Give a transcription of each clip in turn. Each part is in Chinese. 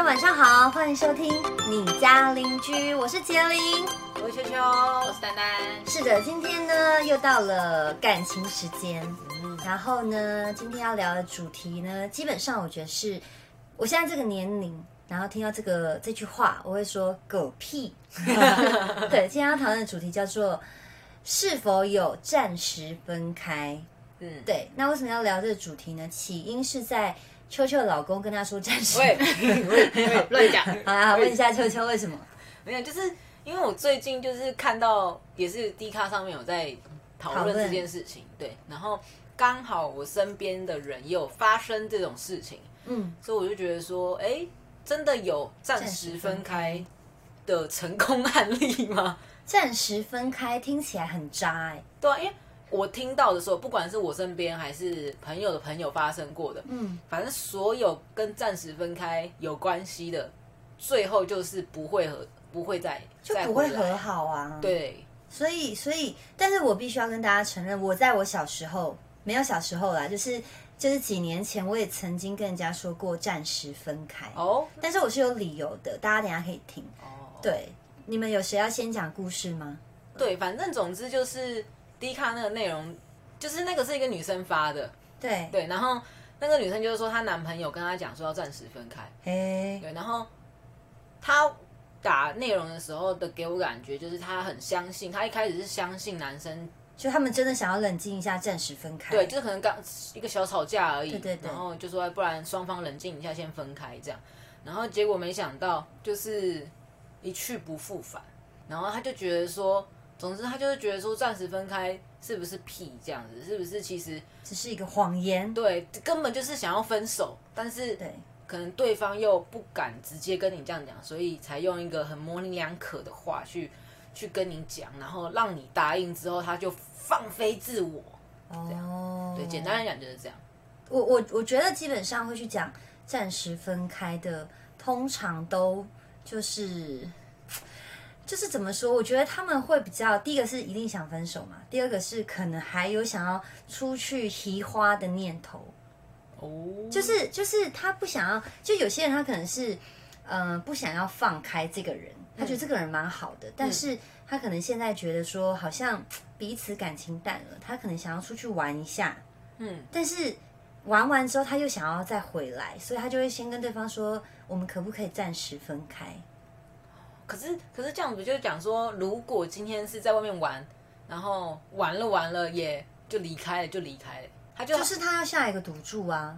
家晚上好，欢迎收听你家邻居，我是杰林。我是秋秋，我是丹丹。是的，今天呢又到了感情时间，然后呢，今天要聊的主题呢，基本上我觉得是我现在这个年龄，然后听到这个这句话，我会说狗屁。对，今天要讨论的主题叫做是否有暂时分开。嗯，对。那为什么要聊这个主题呢？起因是在秋秋的老公跟他说暂时。喂，乱讲。好啦，问一下秋秋为什么？没有，就是因为我最近就是看到也是 D 卡上面有在讨论这件事情，对，然后刚好我身边的人也有发生这种事情，嗯，所以我就觉得说，哎，真的有暂时分开的成功案例吗？暂时分开听起来很渣哎，对啊，因为。我听到的时候，不管是我身边还是朋友的朋友发生过的，嗯，反正所有跟暂时分开有关系的，最后就是不会和不会再就不会和好啊。对，所以所以，但是我必须要跟大家承认，我在我小时候没有小时候啦，就是就是几年前，我也曾经跟人家说过暂时分开哦，但是我是有理由的，大家等下可以听哦。对，你们有谁要先讲故事吗？对，反正总之就是。低卡那个内容，就是那个是一个女生发的，对。对，然后那个女生就是说她男朋友跟她讲说要暂时分开，哎，对，然后她打内容的时候的给我感觉就是她很相信，她一开始是相信男生，就他们真的想要冷静一下，暂时分开，对，就是可能刚一个小吵架而已，对对对，然后就说不然双方冷静一下先分开这样，然后结果没想到就是一去不复返，然后他就觉得说。总之，他就是觉得说暂时分开是不是屁这样子？是不是其实只是一个谎言？对，根本就是想要分手，但是对，可能对方又不敢直接跟你这样讲，所以才用一个很模棱两可的话去去跟你讲，然后让你答应之后，他就放飞自我。哦，对，简单来讲就是这样。我我我觉得基本上会去讲暂时分开的，通常都就是。就是怎么说？我觉得他们会比较，第一个是一定想分手嘛，第二个是可能还有想要出去提花的念头。哦，就是就是他不想要，就有些人他可能是，嗯，不想要放开这个人，他觉得这个人蛮好的，但是他可能现在觉得说好像彼此感情淡了，他可能想要出去玩一下，嗯，但是玩完之后他又想要再回来，所以他就会先跟对方说，我们可不可以暂时分开？可是，可是这样子就是讲说，如果今天是在外面玩，然后玩了玩了，也就离开了，就离开了，他就就是他要下一个赌注啊。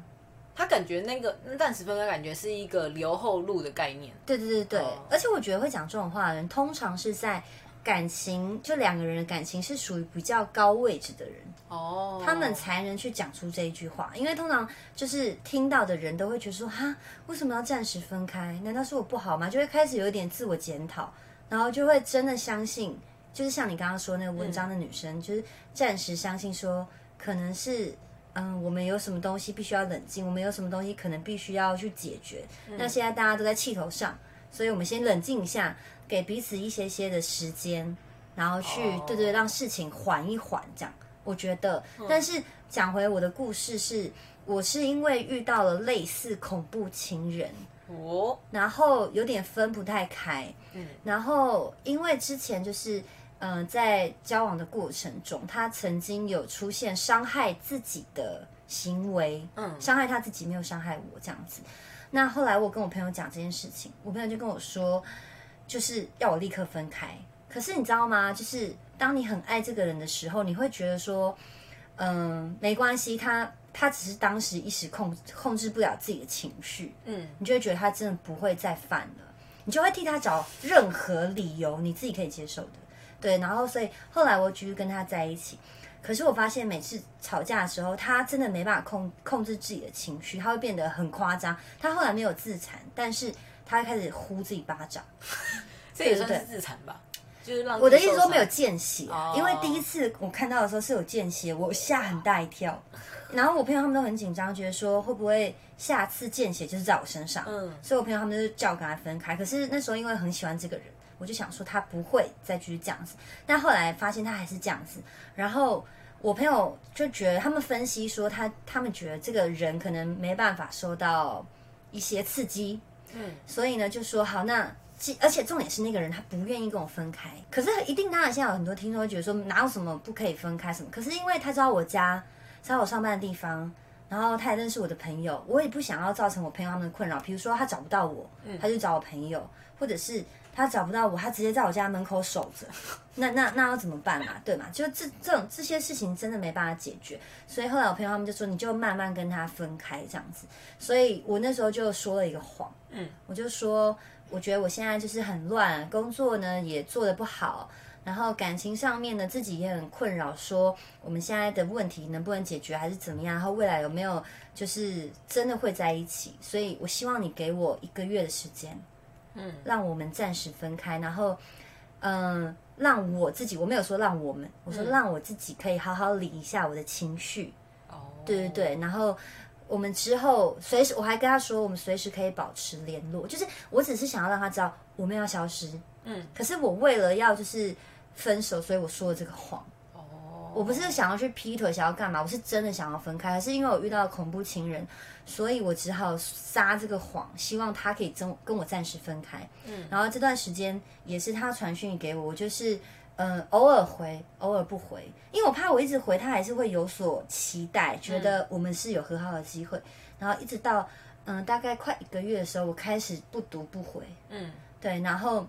他感觉那个暂时分开，感觉是一个留后路的概念。对对对对，而且我觉得会讲这种话的人，通常是在。感情就两个人的感情是属于比较高位置的人哦，他们才能去讲出这一句话。因为通常就是听到的人都会觉得说：“哈，为什么要暂时分开？难道是我不好吗？”就会开始有一点自我检讨，然后就会真的相信，就是像你刚刚说那个文章的女生，就是暂时相信说，可能是嗯，我们有什么东西必须要冷静，我们有什么东西可能必须要去解决。那现在大家都在气头上，所以我们先冷静一下。给彼此一些些的时间，然后去对对让事情缓一缓，这样我觉得。但是讲回我的故事，是我是因为遇到了类似恐怖情人哦，然后有点分不太开，嗯，然后因为之前就是嗯在交往的过程中，他曾经有出现伤害自己的行为，嗯，伤害他自己没有伤害我这样子。那后来我跟我朋友讲这件事情，我朋友就跟我说。就是要我立刻分开，可是你知道吗？就是当你很爱这个人的时候，你会觉得说，嗯，没关系，他他只是当时一时控控制不了自己的情绪，嗯，你就会觉得他真的不会再犯了，你就会替他找任何理由，你自己可以接受的，对。然后所以后来我继续跟他在一起，可是我发现每次吵架的时候，他真的没办法控控制自己的情绪，他会变得很夸张。他后来没有自残，但是。他开始呼自己巴掌，这也算是自残吧？就是让我的意思说没有见血，因为第一次我看到的时候是有见血，我吓很大一跳。然后我朋友他们都很紧张，觉得说会不会下次见血就是在我身上？嗯，所以我朋友他们就叫我跟他分开。可是那时候因为很喜欢这个人，我就想说他不会再继续这样子。但后来发现他还是这样子。然后我朋友就觉得他们分析说他他们觉得这个人可能没办法受到一些刺激。嗯，所以呢就说好，那而且重点是那个人他不愿意跟我分开，可是一定当然现在有很多听众会觉得说哪有什么不可以分开什么，可是因为他知道我家，知道我上班的地方。然后他也认识我的朋友，我也不想要造成我朋友他们的困扰。比如说他找不到我，他就找我朋友，或者是他找不到我，他直接在我家门口守着。那那那要怎么办嘛？对嘛？就这这种这些事情真的没办法解决。所以后来我朋友他们就说，你就慢慢跟他分开这样子。所以我那时候就说了一个谎，嗯，我就说我觉得我现在就是很乱，工作呢也做的不好。然后感情上面呢，自己也很困扰，说我们现在的问题能不能解决，还是怎么样？然后未来有没有就是真的会在一起？所以我希望你给我一个月的时间，嗯，让我们暂时分开，然后嗯，让我自己，我没有说让我们，我说让我自己可以好好理一下我的情绪。哦，对对对，然后我们之后随时，我还跟他说，我们随时可以保持联络，就是我只是想要让他知道我们要消失，嗯，可是我为了要就是。分手，所以我说了这个谎。哦，我不是想要去劈腿，想要干嘛？我是真的想要分开，是因为我遇到了恐怖情人，所以我只好撒这个谎，希望他可以跟跟我暂时分开。嗯，然后这段时间也是他传讯给我，我就是嗯偶尔回，偶尔不回，因为我怕我一直回，他还是会有所期待，觉得我们是有和好的机会。然后一直到嗯大概快一个月的时候，我开始不读不回。嗯，对，然后。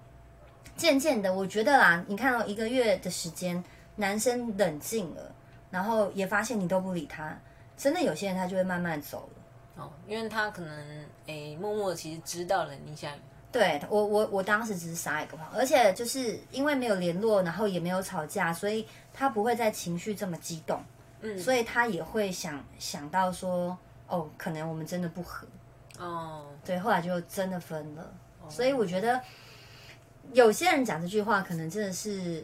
渐渐的，我觉得啦，你看到一个月的时间，男生冷静了，然后也发现你都不理他，真的有些人他就会慢慢走了。哦，因为他可能诶，默默其实知道了你想。对我，我我当时只是撒一个谎，而且就是因为没有联络，然后也没有吵架，所以他不会再情绪这么激动。嗯，所以他也会想想到说，哦，可能我们真的不合。哦，对，后来就真的分了。所以我觉得。有些人讲这句话，可能真的是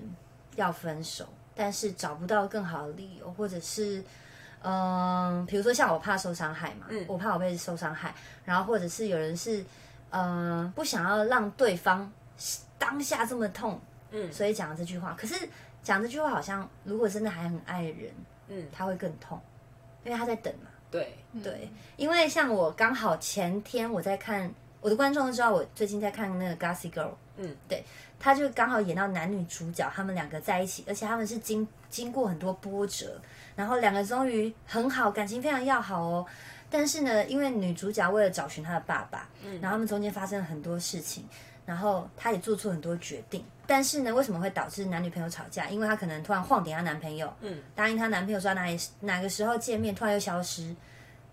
要分手，但是找不到更好的理由，或者是，嗯，比如说像我怕受伤害嘛，我怕我被受伤害，然后或者是有人是，嗯，不想要让对方当下这么痛，嗯，所以讲这句话。可是讲这句话，好像如果真的还很爱人，嗯，他会更痛，因为他在等嘛。对对，因为像我刚好前天我在看。我的观众都知道我最近在看那个《Gossip Girl》，嗯，对，他就刚好演到男女主角他们两个在一起，而且他们是经经过很多波折，然后两个终于很好，感情非常要好哦。但是呢，因为女主角为了找寻她的爸爸，嗯，然后他们中间发生了很多事情，然后她也做出很多决定。但是呢，为什么会导致男女朋友吵架？因为她可能突然晃点她男朋友，嗯，答应她男朋友说哪里哪个时候见面，突然又消失，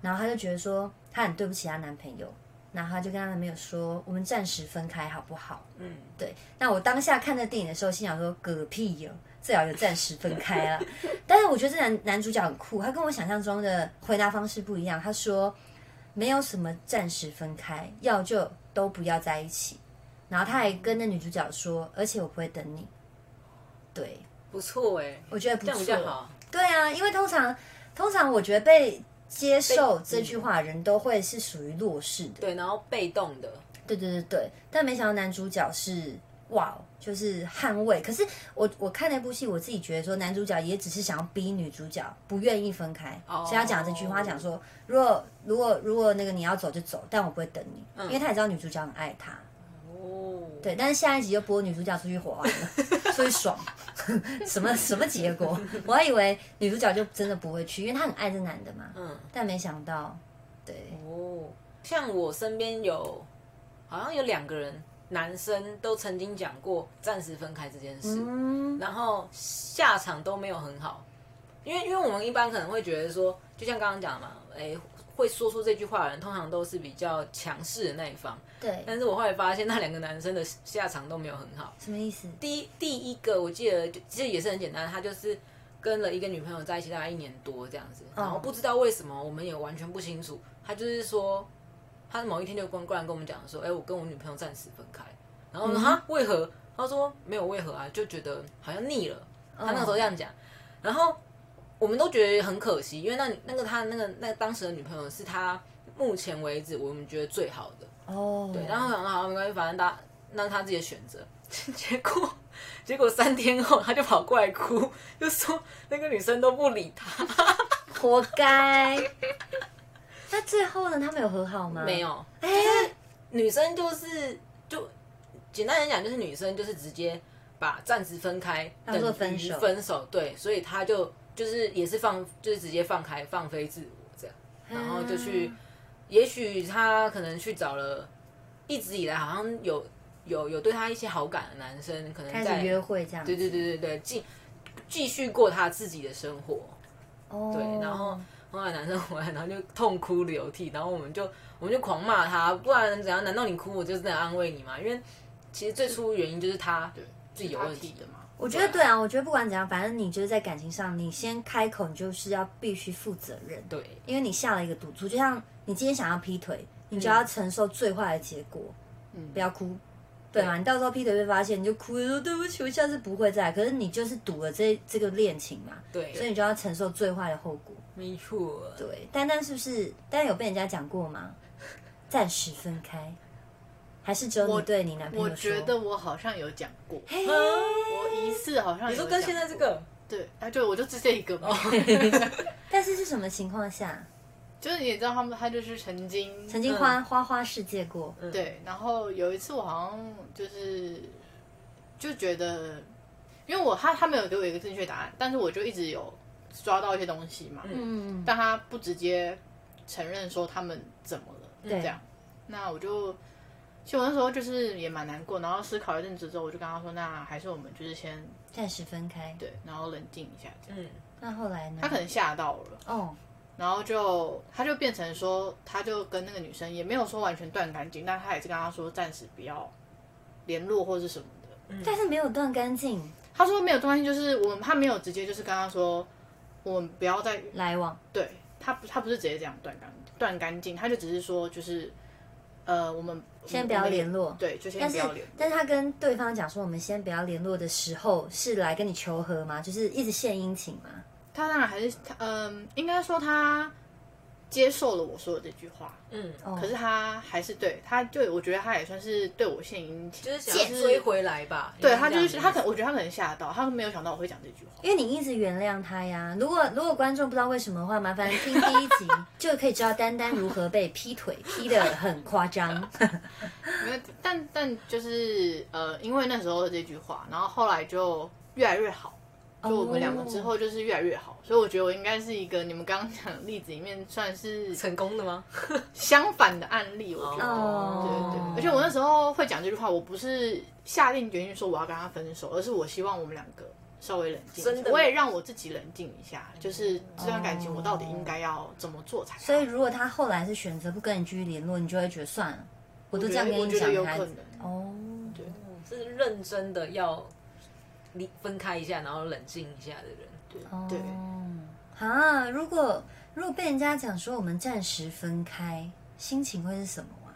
然后她就觉得说她很对不起她男朋友。然后他就跟他男朋友说：“我们暂时分开好不好？”嗯，对。那我当下看那电影的时候，心想说：“嗝屁哟，最好有暂时分开了。”但是我觉得这男男主角很酷，他跟我想象中的回答方式不一样。他说：“没有什么暂时分开，要就都不要在一起。”然后他还跟那女主角说：“而且我不会等你。”对，不错哎，我觉得不错。对啊，因为通常通常我觉得被。接受这句话的人都会是属于弱势的，对，然后被动的，对对对对。但没想到男主角是哇，就是捍卫。可是我我看那部戏，我自己觉得说男主角也只是想要逼女主角不愿意分开，所以他讲这句话，讲说如果如果如果那个你要走就走，但我不会等你，因为他也知道女主角很爱他。对，但是下一集就播女主角出去玩了，所以爽，什么什么结果？我还以为女主角就真的不会去，因为她很爱这男的嘛。嗯，但没想到，对哦，像我身边有，好像有两个人，男生都曾经讲过暂时分开这件事，然后下场都没有很好，因为因为我们一般可能会觉得说，就像刚刚讲嘛，哎。会说出这句话的人，通常都是比较强势的那一方。对。但是我后来发现，那两个男生的下场都没有很好。什么意思？第一，第一个我记得，其实也是很简单，他就是跟了一个女朋友在一起大概一年多这样子，然后不知道为什么，我们也完全不清楚。他就是说，他某一天就过过来跟我们讲说：“哎，我跟我女朋友暂时分开。”然后哈，为何？他说没有为何啊，就觉得好像腻了。他那个时候这样讲，然后。我们都觉得很可惜，因为那那个他那个那当时的女朋友是他目前为止我们觉得最好的哦。对，然后想好没关系，反正他那他自己的选择。结果结果三天后他就跑过来哭，就说那个女生都不理他，活该。那最后呢？他们有和好吗？没有。哎，女生就是就简单来讲，就是女生就是直接把暂时分开当做分手，分手对，所以他就就是也是放就是直接放开放飞自我这样，然后就去，也许他可能去找了一直以来好像有有有对他一些好感的男生，可能在约会这样，对对对对对，继继续过他自己的生活，哦，对，然后。后来男生回来，然后就痛哭流涕，然后我们就我们就狂骂他，不然怎样？难道你哭我就是在安慰你吗？因为其实最初原因就是他自己有问题的嘛。我觉得对啊，我觉得不管怎样，反正你就是在感情上，你先开口，你就是要必须负责任。对，因为你下了一个赌注，就像你今天想要劈腿，你就要承受最坏的结果。嗯，不要哭。对嘛？你到时候劈腿被发现，你就哭说对不起，我下次不会再。可是你就是赌了这这个恋情嘛，对，所以你就要承受最坏的后果。没错。对，丹丹是不是？丹丹有被人家讲过吗？暂时分开，还是只有你对你男朋友我觉得我好像有讲过，我疑似好像。你说跟现在这个？对，啊，对我就只这一个嘛。但是是什么情况下？就是你也知道他们，他就是曾经曾经花花花世界过，对。然后有一次我好像就是就觉得，因为我他他没有给我一个正确答案，但是我就一直有抓到一些东西嘛，嗯。但他不直接承认说他们怎么了，这样。那我就其实我那时候就是也蛮难过，然后思考一阵子之后，我就跟他说，那还是我们就是先暂时分开，对，然后冷静一下，这样。嗯。那后来呢？他可能吓到了，哦。然后就，他就变成说，他就跟那个女生也没有说完全断干净，但他也是跟他说暂时不要联络或是什么的。嗯但是没有断干净。他说没有断干净，就是我们他没有直接就是跟他说，我们不要再来往。对他不，他不是直接这样断干断干净，他就只是说就是，呃，我们先不要联络。对，就先不要联。但是他跟对方讲说，我们先不要联络的时候，是来跟你求和吗？就是一直献殷勤吗？他当然还是他，嗯，应该说他接受了我说的这句话，嗯，可是他还是对他，就我觉得他也算是对我献殷勤，就是想追回来吧。对他就是他可，我觉得他可能吓到，他没有想到我会讲这句话，因为你一直原谅他呀。如果如果观众不知道为什么的话，麻烦听第一集就可以知道丹丹如何被劈腿劈的很夸张。没有，但但就是呃，因为那时候的这句话，然后后来就越来越好。就我们两个之后就是越来越好，所以我觉得我应该是一个你们刚刚讲的例子里面算是成功的吗？相反的案例，我觉得，对对。而且我那时候会讲这句话，我不是下定决心说我要跟他分手，而是我希望我们两个稍微冷静，我也让我自己冷静一下，就是这段感情我到底应该要怎么做才？所以如果他后来是选择不跟你继续联络，你就会觉得算了，我都这样跟你讲，可能哦，对，是认真的要。离分开一下，然后冷静一下的人，对对啊，如果如果被人家讲说我们暂时分开，心情会是什么啊？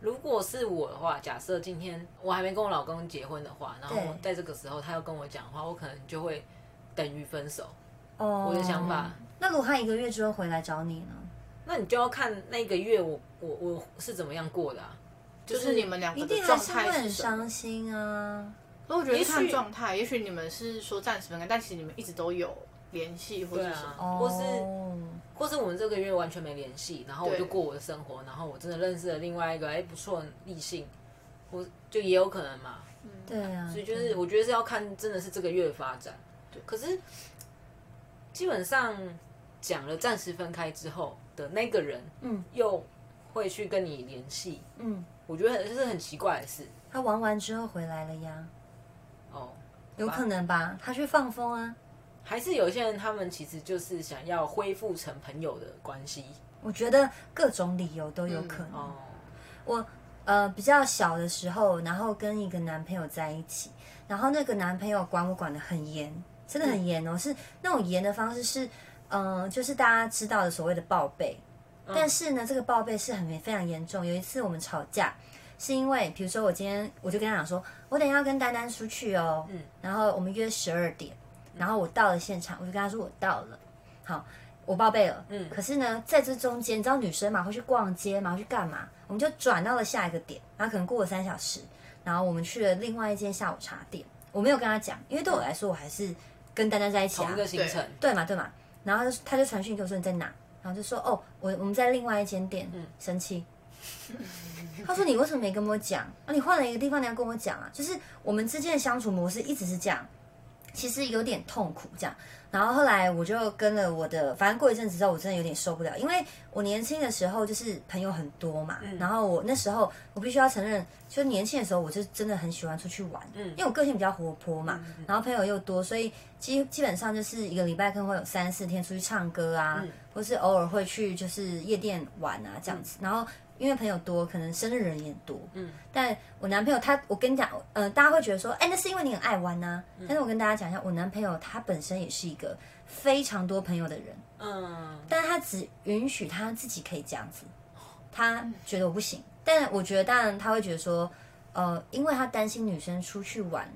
如果是我的话，假设今天我还没跟我老公结婚的话，然后在这个时候他要跟我讲话，我可能就会等于分手。哦，我的想法。那如果他一个月之后回来找你呢？那你就要看那个月我我我是怎么样过的，就是你们两个的状态是很伤心啊。我觉得看状态，也许你们是说暂时分开，但其实你们一直都有联系，或者什么，或是或是我们这个月完全没联系，然后我就过我的生活，然后我真的认识了另外一个哎不错异性，我就也有可能嘛，对啊，所以就是我觉得是要看真的是这个月的发展，对，可是基本上讲了暂时分开之后的那个人，嗯，又会去跟你联系，嗯，我觉得这是很奇怪的事，他玩完之后回来了呀。哦，有可能吧，他去放风啊，还是有一些人，他们其实就是想要恢复成朋友的关系。我觉得各种理由都有可能。哦，我呃比较小的时候，然后跟一个男朋友在一起，然后那个男朋友管我管的很严，真的很严哦，是那种严的方式是，嗯，就是大家知道的所谓的报备，但是呢，这个报备是很非常严重。有一次我们吵架。是因为，比如说我今天我就跟他讲说，我等下要跟丹丹出去哦，嗯，然后我们约十二点，然后我到了现场，我就跟他说我到了，好，我报备了，嗯，可是呢，在这中间，你知道女生嘛会去逛街嘛，会去干嘛？我们就转到了下一个点，然后可能过了三小时，然后我们去了另外一间下午茶店，我没有跟他讲，因为对我来说，我还是跟丹丹在一起啊，同一个行程，对嘛对嘛，然后他就传讯给我说你在哪，然后就说哦，我我们在另外一间店，嗯，生气。他说你为什么没跟我讲啊？你换了一个地方，你要跟我讲啊！就是我们之间的相处模式一直是这样，其实有点痛苦这样。然后后来我就跟了我的，反正过一阵子之后，我真的有点受不了，因为我年轻的时候就是朋友很多嘛。然后我那时候我必须要承认，就年轻的时候我就真的很喜欢出去玩，嗯，因为我个性比较活泼嘛，然后朋友又多，所以基基本上就是一个礼拜可能会有三四天出去唱歌啊，或是偶尔会去就是夜店玩啊这样子。然后因为朋友多，可能生日人也多，嗯。但我男朋友他，我跟你讲，呃，大家会觉得说，哎，那是因为你很爱玩呐。但是我跟大家讲一下，我男朋友他本身也是一个。非常多朋友的人，嗯，但他只允许他自己可以这样子，他觉得我不行。但我觉得，当然他会觉得说，呃，因为他担心女生出去玩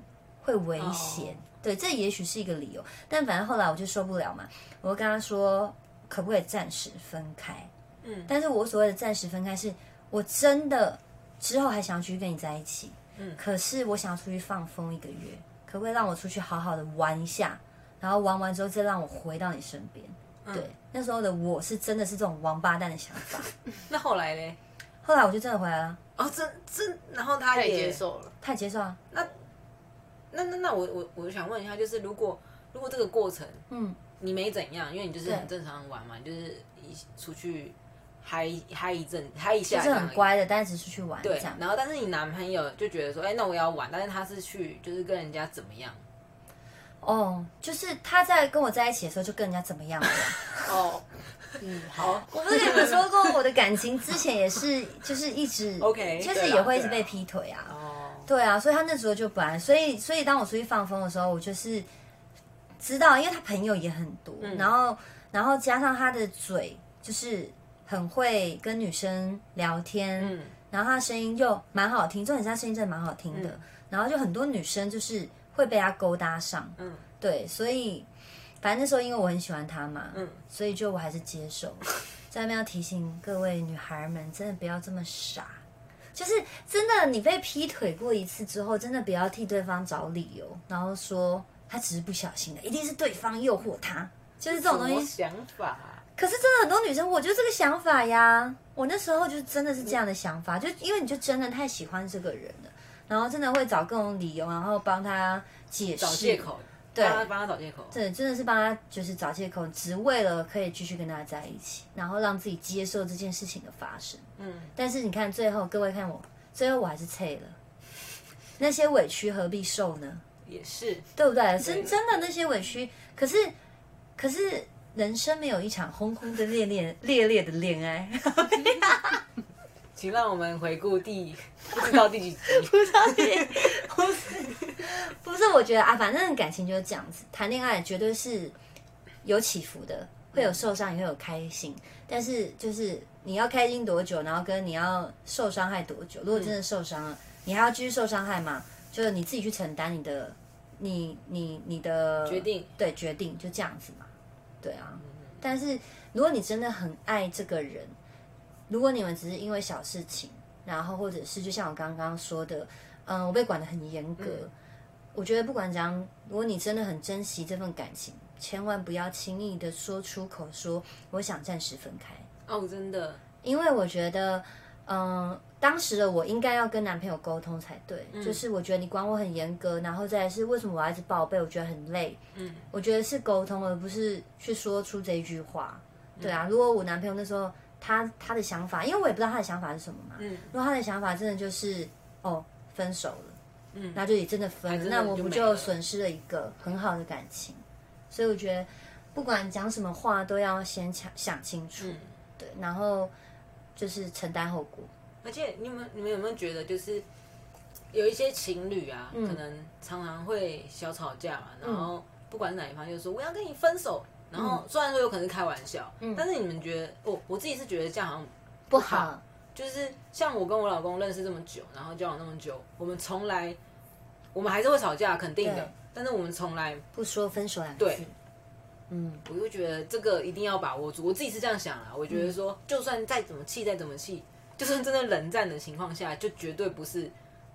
会危险，对，这也许是一个理由。但反正后来我就受不了嘛，我就跟他说，可不可以暂时分开？嗯，但是我所谓的暂时分开，是我真的之后还想要继续跟你在一起，嗯，可是我想要出去放风一个月，可不可以让我出去好好的玩一下？然后玩完之后再让我回到你身边，对，那时候的我是真的是这种王八蛋的想法。那后来嘞？后来我就真的回来了。哦，真真，然后他也接受了，他也接受啊。那那那那我我我想问一下，就是如果如果这个过程，嗯，你没怎样，因为你就是很正常玩嘛，你就是一出去嗨嗨一阵嗨一下，是很乖的，但是只是去玩对。然后但是你男朋友就觉得说，哎，那我要玩，但是他是去就是跟人家怎么样？哦，就是他在跟我在一起的时候就跟人家怎么样了？哦，嗯，好，我不是跟你们说过我的感情之前也是，就是一直 OK，就是也会一直被劈腿啊。哦，对啊，所以他那时候就不来，所以所以当我出去放风的时候，我就是知道，因为他朋友也很多，然后然后加上他的嘴就是很会跟女生聊天，嗯，然后他声音又蛮好听，重点是他声音真的蛮好听的，然后就很多女生就是。会被他勾搭上，嗯，对，所以反正那时候因为我很喜欢他嘛，嗯，所以就我还是接受。在那边要提醒各位女孩们，真的不要这么傻，就是真的你被劈腿过一次之后，真的不要替对方找理由，然后说他只是不小心的，一定是对方诱惑他，就是这种东西。想法。可是真的很多女生，我就这个想法呀，我那时候就真的是这样的想法，就因为你就真的太喜欢这个人了。然后真的会找各种理由，然后帮他解释、找借口，对，帮他找借口，对，真的是帮他就是找借口，只为了可以继续跟他在一起，然后让自己接受这件事情的发生。嗯，但是你看最后，各位看我，最后我还是脆了，那些委屈何必受呢？也是，对不对？真真的那些委屈，可是可是人生没有一场轰轰的烈烈烈烈的恋爱。请让我们回顾第不知道第几集，不知道第不是不是，我觉得啊，反正感情就是这样子，谈恋爱绝对是有起伏的，会有受伤，也会有开心。但是就是你要开心多久，然后跟你要受伤害多久，如果真的受伤了，你还要继续受伤害吗？就是你自己去承担你的，你你你的决定，对决定就这样子嘛，对啊。但是如果你真的很爱这个人。如果你们只是因为小事情，然后或者是就像我刚刚说的，嗯，我被管的很严格，我觉得不管怎样，如果你真的很珍惜这份感情，千万不要轻易的说出口说我想暂时分开。哦，真的，因为我觉得，嗯，当时的我应该要跟男朋友沟通才对，就是我觉得你管我很严格，然后再是为什么我要一直报备，我觉得很累。嗯，我觉得是沟通，而不是去说出这一句话。对啊，如果我男朋友那时候。他他的想法，因为我也不知道他的想法是什么嘛。嗯。如果他的想法真的就是哦分手了，嗯，那就也真的分了，那我不就损失了一个很好的感情？所以我觉得不管讲什么话都要先想想清楚，对，然后就是承担后果。而且你们你们有没有觉得，就是有一些情侣啊，可能常常会小吵架嘛，然后不管是哪一方，就说我要跟你分手。然后虽然说有可能是开玩笑，但是你们觉得，我我自己是觉得这样好像不好。就是像我跟我老公认识这么久，然后交往那么久，我们从来，我们还是会吵架，肯定的。但是我们从来不说分手两个字。嗯，我就觉得这个一定要把握住。我自己是这样想啊，我觉得说，就算再怎么气，再怎么气，就算真的冷战的情况下，就绝对不是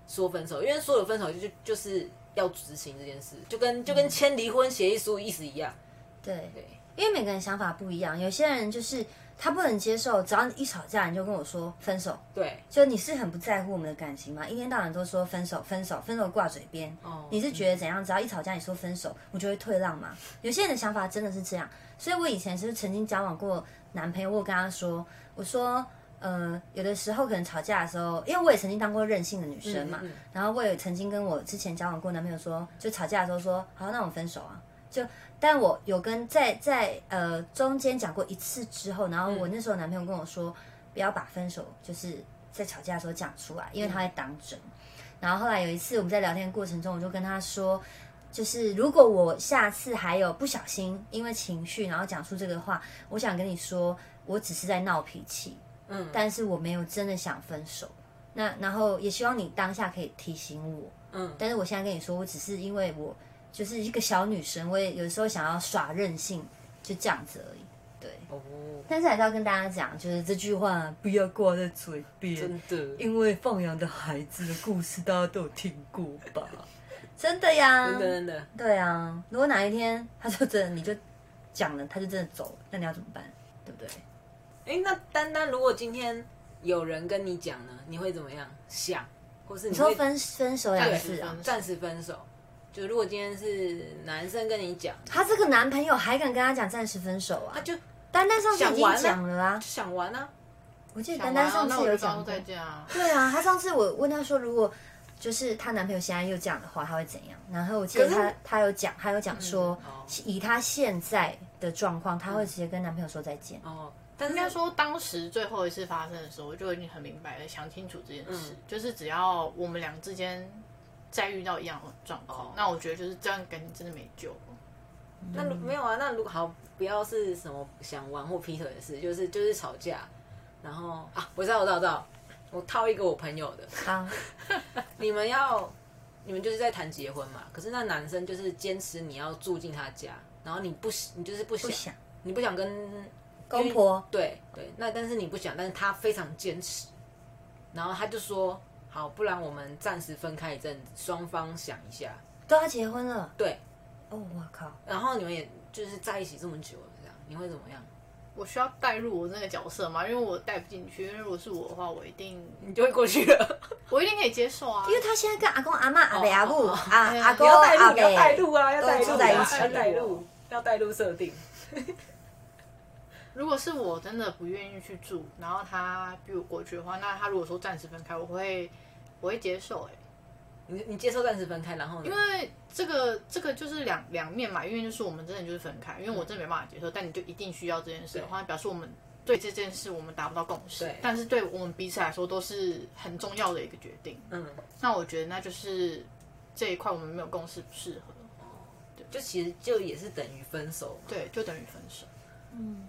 说分手，因为说有分手就就是要执行这件事，就跟就跟签离婚协议书意思一样。对对，因为每个人想法不一样，有些人就是他不能接受，只要一吵架你就跟我说分手。对，就你是很不在乎我们的感情吗？一天到晚都说分手，分手，分手挂嘴边。哦，你是觉得怎样？只要一吵架你说分手，我就会退让吗？有些人的想法真的是这样。所以我以前是曾经交往过男朋友，我跟他说，我说。呃，有的时候可能吵架的时候，因为我也曾经当过任性的女生嘛，然后我也曾经跟我之前交往过男朋友说，就吵架的时候说，好，那我们分手啊。就，但我有跟在在呃中间讲过一次之后，然后我那时候男朋友跟我说，不要把分手就是在吵架的时候讲出来，因为他会当真。然后后来有一次我们在聊天过程中，我就跟他说，就是如果我下次还有不小心因为情绪然后讲出这个话，我想跟你说，我只是在闹脾气。嗯，但是我没有真的想分手，那然后也希望你当下可以提醒我，嗯，但是我现在跟你说，我只是因为我就是一个小女生，我也有时候想要耍任性，就这样子而已，对，哦，但是还是要跟大家讲，就是这句话不要挂在嘴边，真的，因为放羊的孩子的故事大家都有听过吧？真的呀，真的真的，对啊，如果哪一天他就真的你就讲了，他就真的走了，那你要怎么办？对不对？哎，那丹丹，如果今天有人跟你讲呢，你会怎么样想？或是你说分分手两次啊？暂时分手。就如果今天是男生跟你讲，他这个男朋友还敢跟他讲暂时分手啊？他就丹丹上次已经讲了啊，想玩啊。我记得丹丹上次有讲再见啊。对啊，他上次我问他说，如果就是她男朋友现在又这样的话，他会怎样？然后我记得他他有讲，他有讲说，以他现在的状况，他会直接跟男朋友说再见。哦。但应该说，当时最后一次发生的时候，我就已经很明白了，想清楚这件事，就是只要我们俩之间再遇到一样的状况，那我觉得就是这样，感情真的没救了。那没有啊？那如果好，不要是什么想玩或劈腿的事，就是就是吵架，然后啊，我知道，我知道我，知道，我套一个我朋友的。啊，你们要，你们就是在谈结婚嘛？可是那男生就是坚持你要住进他家，然后你不，你就是不想，你不想跟。公婆对对，那但是你不想，但是他非常坚持，然后他就说好，不然我们暂时分开一阵子，双方想一下。都要结婚了？对。哦，我靠！然后你们也就是在一起这么久了，这样你会怎么样？我需要带入我那个角色吗？因为我带不进去，因为如果是我的话，我一定你就会过去了，我一定可以接受啊。因为他现在跟阿公阿妈、阿伯阿姑、阿阿公阿伯要带入啊，要带入在一起，要带入，要带入设定。如果是我真的不愿意去住，然后他逼我过去的话，那他如果说暂时分开，我会我会接受。哎，你你接受暂时分开，然后因为这个这个就是两两面嘛，因为就是我们真的就是分开，因为我真的没办法接受，但你就一定需要这件事的话，表示我们对这件事我们达不到共识。但是对我们彼此来说都是很重要的一个决定。嗯，那我觉得那就是这一块我们没有共识，不适合。对，就其实就也是等于分手。对，就等于分手。嗯。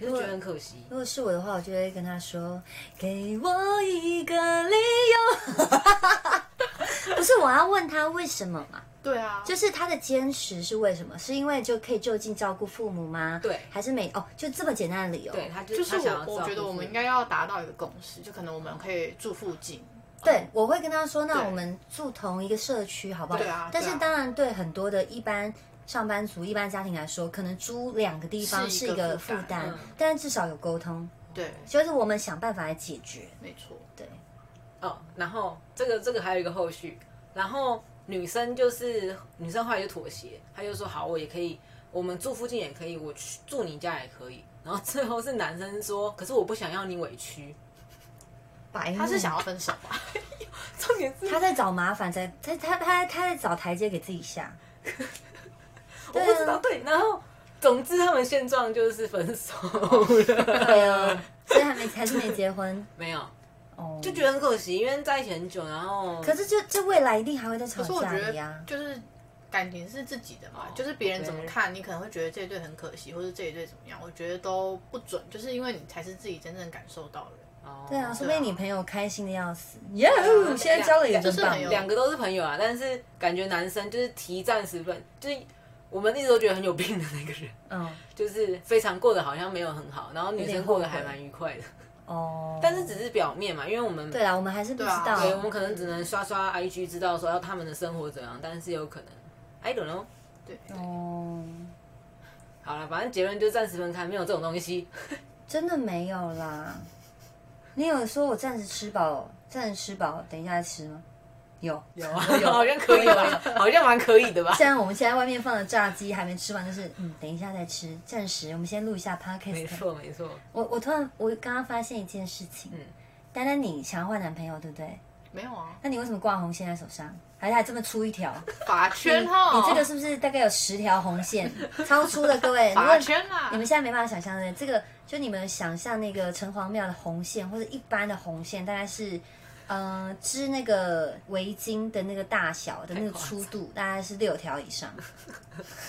就觉得很可惜。如果是我的话，我就会跟他说：“给我一个理由。”不是我要问他为什么嘛？对啊，就是他的坚持是为什么？是因为就可以就近照顾父母吗？对，还是没哦？就这么简单的理由？对，他就是我，我觉得我们应该要达到一个共识，就可能我们可以住附近。对，我会跟他说：“那我们住同一个社区，好不好？”对啊。但是当然，对很多的一般。上班族、一般家庭来说，可能租两个地方是一个负担，但至少有沟通。对，就是我们想办法来解决。没错，对。哦，然后这个这个还有一个后续，然后女生就是女生后来就妥协，她就说好，我也可以，我们住附近也可以，我去住你家也可以。然后最后是男生说，可是我不想要你委屈，他是想要分手吧？重点是他在找麻烦，在他他他他在找台阶给自己下。我不知道，对，然后总之他们现状就是分手了，对啊，所以还没还是没结婚，没有，哦，就觉得很可惜，因为在一起很久，然后可是这这未来一定还会再吵架呀，就是感情是自己的嘛，就是别人怎么看你可能会觉得这一对很可惜，或者这一对怎么样，我觉得都不准，就是因为你才是自己真正感受到的。对啊，说不定你朋友开心的要死，耶！现在交了一个真棒，两个都是朋友啊，但是感觉男生就是提暂时分，就是。我们一直都觉得很有病的那个人，嗯，就是非常过得好像没有很好，然后女生过得还蛮愉快的，哦，但是只是表面嘛，因为我们对啊，我们还是不知道，对，我们可能只能刷刷 IG 知道说要他们的生活怎样，但是有可能，I don't know，对，哦，好了，反正结论就暂时分开，没有这种东西，真的没有啦。你有说我暂时吃饱，暂时吃饱，等一下再吃吗？有有啊 有，好像可以吧？好像蛮可以的吧？虽然我们现在外面放的炸鸡还没吃完，就是嗯，等一下再吃，暂时我们先录一下 podcast。没错没错。我我突然我刚刚发现一件事情，嗯，丹丹你想要换男朋友对不对？没有啊。那你为什么挂红线在手上？还还这么粗一条发圈哈？你这个是不是大概有十条红线？超粗的各位发圈啊！你们现在没办法想象的，这个就你们想象那个城隍庙的红线或者一般的红线，大概是。呃，织那个围巾的那个大小的那个粗度，大概是六条以上。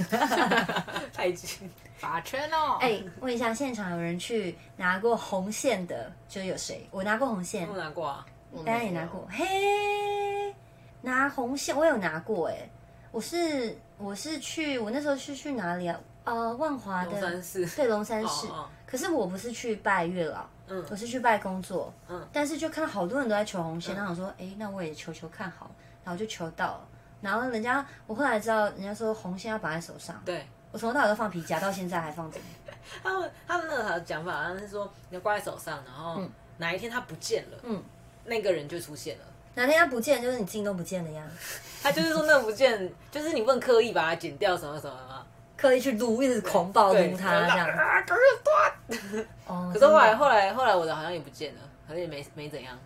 太近，发圈哦！哎，问一下，现场有人去拿过红线的，就有谁？我拿过红线，我拿过啊，大家也拿过。嘿，拿红线，我有拿过哎。我是我是去，我那时候是去哪里啊？呃，万华的龙山寺，对，龙山寺。可是我不是去拜月老。嗯，我是去拜工作，嗯，但是就看到好多人都在求红线，然后我说，哎，那我也求求看好，然后就求到了，然后人家我后来知道，人家说红线要绑在手上，对，我从头到尾都放皮夹，到现在还放着。他们他们那个讲法好像是说，你要挂在手上，然后哪一天它不见了，嗯，那个人就出现了。哪天它不见，就是你自己都不见了呀。他就是说那不见，就是你问刻意把它剪掉什么什么吗？刻意去撸，一直狂暴撸他这样。啊，可是断。哦。可是后来后来后来我的好像也不见了，好像也没没怎样。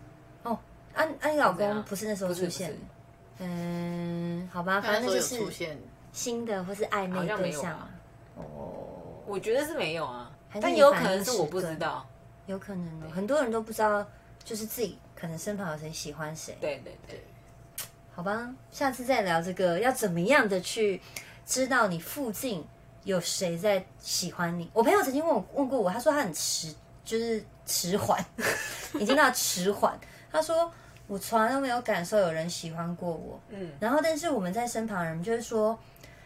哦，安安，你老公不是那时候出现？嗯，好吧，反正就是出现新的或是暧昧对象。哦，我觉得是没有啊，但有可能是我不知道，有可能很多人都不知道，就是自己可能身旁有谁喜欢谁。对对对。好吧，下次再聊这个，要怎么样的去。知道你附近有谁在喜欢你？我朋友曾经问我问过我，他说他很迟，就是迟缓，已经到迟缓。他说我从来都没有感受有人喜欢过我，嗯。然后但是我们在身旁人就是说，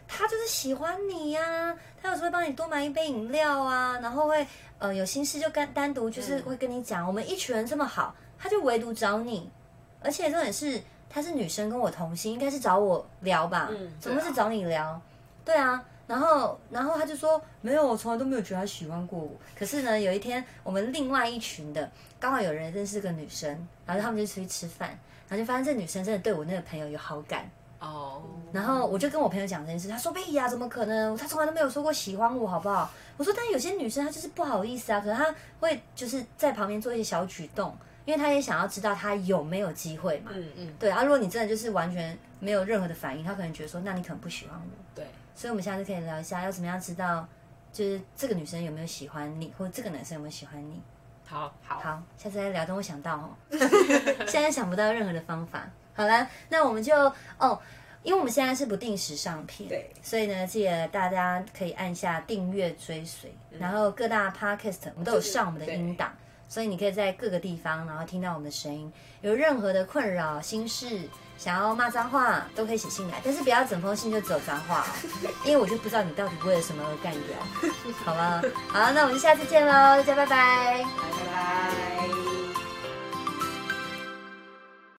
他就是喜欢你呀，他有时候会帮你多买一杯饮料啊，然后会呃有心事就跟单独就是会跟你讲。我们一群人这么好，他就唯独找你，而且重点是他是女生跟我同性，应该是找我聊吧？嗯，怎么是找你聊？对啊，然后然后他就说没有，我从来都没有觉得他喜欢过我。可是呢，有一天我们另外一群的刚好有人认识个女生，然后他们就出去吃饭，然后就发现这女生真的对我那个朋友有好感哦。然后我就跟我朋友讲这件事，他说：“贝呀，怎么可能？他从来都没有说过喜欢我，好不好？”我说：“但有些女生她就是不好意思啊，可能她会就是在旁边做一些小举动，因为她也想要知道她有没有机会嘛。”嗯嗯，对啊，如果你真的就是完全没有任何的反应，她可能觉得说：“那你可能不喜欢我。”对。所以，我们下次可以聊一下，要怎么样知道，就是这个女生有没有喜欢你，或者这个男生有没有喜欢你。好，好，好，下次再聊。等我想到哦，现在想不到任何的方法。好了，那我们就哦，因为我们现在是不定时上片，对，所以呢，记得大家可以按下订阅追随，然后各大 podcast 我们都有上我们的音档，所以你可以在各个地方，然后听到我们的声音。有任何的困扰心事。想要骂脏话都可以写信来，但是不要整封信就只有脏话哦，因为我就不知道你到底为了什么而干掉，好吗？好，那我们就下次见喽，大家拜拜，拜拜。